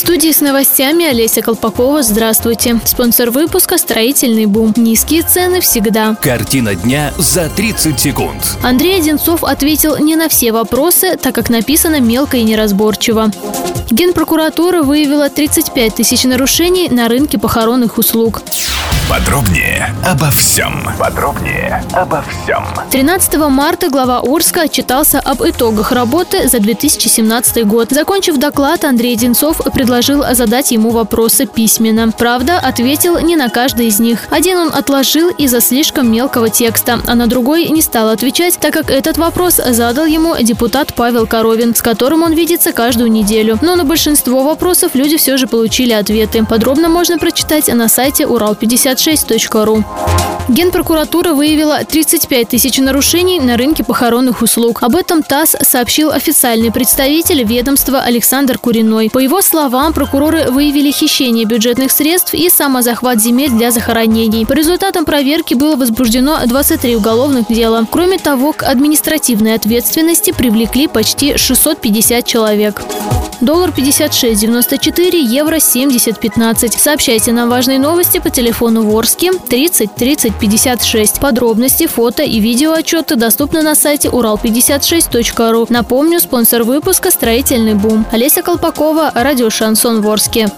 Студии с новостями Олеся Колпакова. Здравствуйте. Спонсор выпуска «Строительный бум». Низкие цены всегда. Картина дня за 30 секунд. Андрей Одинцов ответил не на все вопросы, так как написано мелко и неразборчиво. Генпрокуратура выявила 35 тысяч нарушений на рынке похоронных услуг. Подробнее обо всем. Подробнее обо всем. 13 марта глава Орска отчитался об итогах работы за 2017 год. Закончив доклад, Андрей Одинцов предложил задать ему вопросы письменно. Правда, ответил не на каждый из них. Один он отложил из-за слишком мелкого текста, а на другой не стал отвечать, так как этот вопрос задал ему депутат Павел Коровин, с которым он видится каждую неделю. Но на большинство вопросов люди все же получили ответы. Подробно можно прочитать на сайте урал56.ру. Генпрокуратура выявила 35 тысяч нарушений на рынке похоронных услуг. Об этом ТАСС сообщил официальный представитель ведомства Александр Куриной. По его словам, прокуроры выявили хищение бюджетных средств и самозахват земель для захоронений. По результатам проверки было возбуждено 23 уголовных дела. Кроме того, к административной ответственности привлекли почти 650 человек. Доллар 56.94, евро 70.15. Сообщайте нам важные новости по телефону Ворске 30 30 56. Подробности, фото и видео отчеты доступны на сайте урал56.ру. Напомню, спонсор выпуска «Строительный бум». Олеся Колпакова, радио «Шансон Ворске».